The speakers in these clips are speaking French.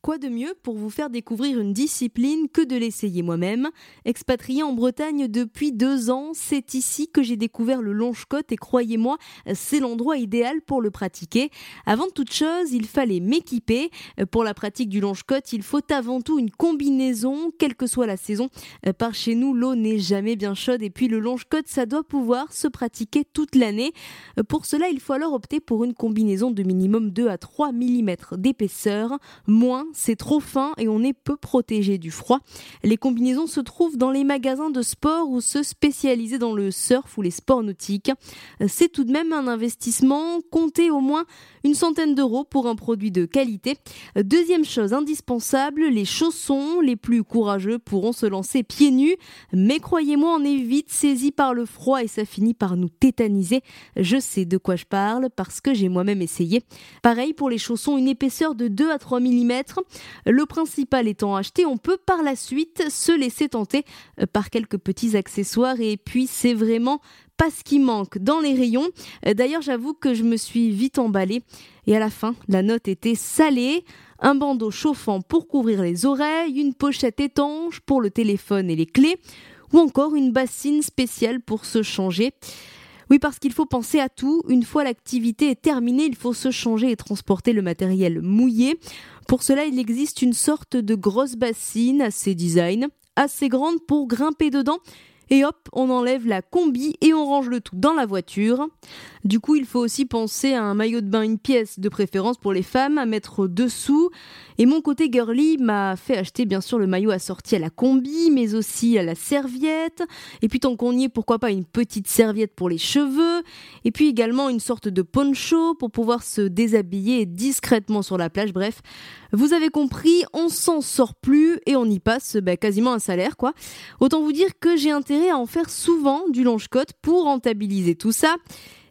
Quoi de mieux pour vous faire découvrir une discipline que de l'essayer moi-même? Expatrié en Bretagne depuis deux ans, c'est ici que j'ai découvert le longe-côte et croyez-moi, c'est l'endroit idéal pour le pratiquer. Avant toute chose, il fallait m'équiper. Pour la pratique du longe-côte, il faut avant tout une combinaison, quelle que soit la saison. Par chez nous, l'eau n'est jamais bien chaude et puis le longe-côte, ça doit pouvoir se pratiquer toute l'année. Pour cela, il faut alors opter pour une combinaison de minimum 2 à 3 mm d'épaisseur, moins c'est trop fin et on est peu protégé du froid. Les combinaisons se trouvent dans les magasins de sport ou se spécialiser dans le surf ou les sports nautiques. C'est tout de même un investissement, comptez au moins une centaine d'euros pour un produit de qualité. Deuxième chose indispensable, les chaussons les plus courageux pourront se lancer pieds nus, mais croyez-moi, on est vite saisi par le froid et ça finit par nous tétaniser. Je sais de quoi je parle parce que j'ai moi-même essayé. Pareil pour les chaussons, une épaisseur de 2 à 3 mm. Le principal étant acheté, on peut par la suite se laisser tenter par quelques petits accessoires et puis c'est vraiment pas ce qui manque dans les rayons. Euh, d'ailleurs, j'avoue que je me suis vite emballée et à la fin, la note était salée. Un bandeau chauffant pour couvrir les oreilles, une pochette étanche pour le téléphone et les clés, ou encore une bassine spéciale pour se changer. Oui, parce qu'il faut penser à tout. Une fois l'activité est terminée, il faut se changer et transporter le matériel mouillé. Pour cela, il existe une sorte de grosse bassine assez design, assez grande pour grimper dedans et hop, on enlève la combi et on range le tout dans la voiture. Du coup, il faut aussi penser à un maillot de bain, une pièce de préférence pour les femmes à mettre dessous. Et mon côté girly m'a fait acheter bien sûr le maillot assorti à la combi, mais aussi à la serviette. Et puis tant qu'on y est, pourquoi pas une petite serviette pour les cheveux. Et puis également une sorte de poncho pour pouvoir se déshabiller discrètement sur la plage. Bref, vous avez compris, on s'en sort plus et on y passe bah, quasiment un salaire quoi. Autant vous dire que j'ai intérêt à en faire souvent du longe-côte pour rentabiliser tout ça.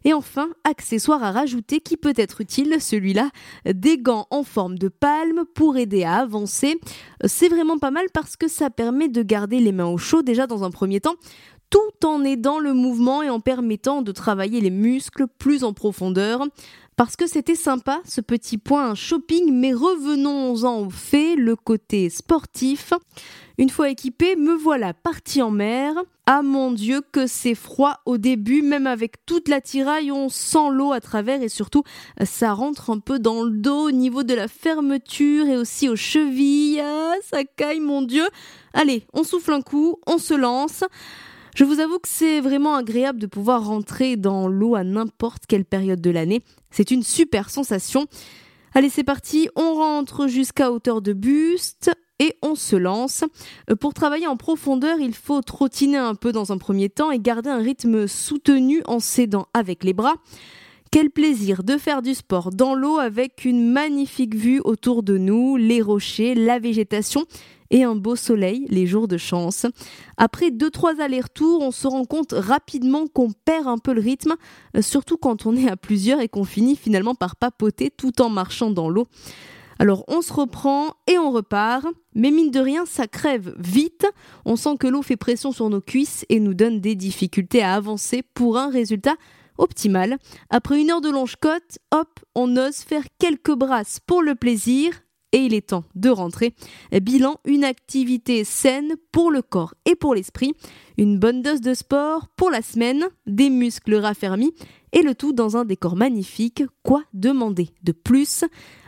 Et enfin, accessoire à rajouter qui peut être utile, celui-là, des gants en forme de palme pour aider à avancer. C'est vraiment pas mal parce que ça permet de garder les mains au chaud déjà dans un premier temps, tout en aidant le mouvement et en permettant de travailler les muscles plus en profondeur. Parce que c'était sympa ce petit point shopping, mais revenons-en au fait, le côté sportif. Une fois équipé, me voilà parti en mer. Ah mon dieu que c'est froid au début, même avec toute la tiraille, on sent l'eau à travers et surtout ça rentre un peu dans le dos au niveau de la fermeture et aussi aux chevilles. Ah, ça caille mon dieu. Allez, on souffle un coup, on se lance. Je vous avoue que c'est vraiment agréable de pouvoir rentrer dans l'eau à n'importe quelle période de l'année. C'est une super sensation. Allez, c'est parti, on rentre jusqu'à hauteur de buste et on se lance. Euh, pour travailler en profondeur, il faut trottiner un peu dans un premier temps et garder un rythme soutenu en s'aidant avec les bras. Quel plaisir de faire du sport dans l'eau avec une magnifique vue autour de nous, les rochers, la végétation et un beau soleil les jours de chance. Après deux trois allers-retours, on se rend compte rapidement qu'on perd un peu le rythme, euh, surtout quand on est à plusieurs et qu'on finit finalement par papoter tout en marchant dans l'eau. Alors on se reprend et on repart, mais mine de rien ça crève vite, on sent que l'eau fait pression sur nos cuisses et nous donne des difficultés à avancer pour un résultat optimal. Après une heure de longe-côte, hop, on ose faire quelques brasses pour le plaisir et il est temps de rentrer. Bilan, une activité saine pour le corps et pour l'esprit, une bonne dose de sport pour la semaine, des muscles raffermis et le tout dans un décor magnifique. Quoi demander de plus?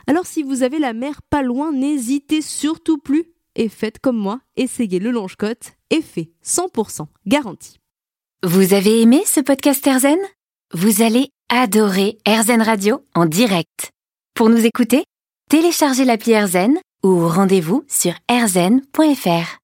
Alors si vous avez la mer pas loin, n'hésitez surtout plus et faites comme moi, essayez le longe-côte, effet 100% garanti. Vous avez aimé ce podcast Erzen Vous allez adorer Erzen Radio en direct. Pour nous écouter, téléchargez l'appli Erzen ou rendez-vous sur erzen.fr.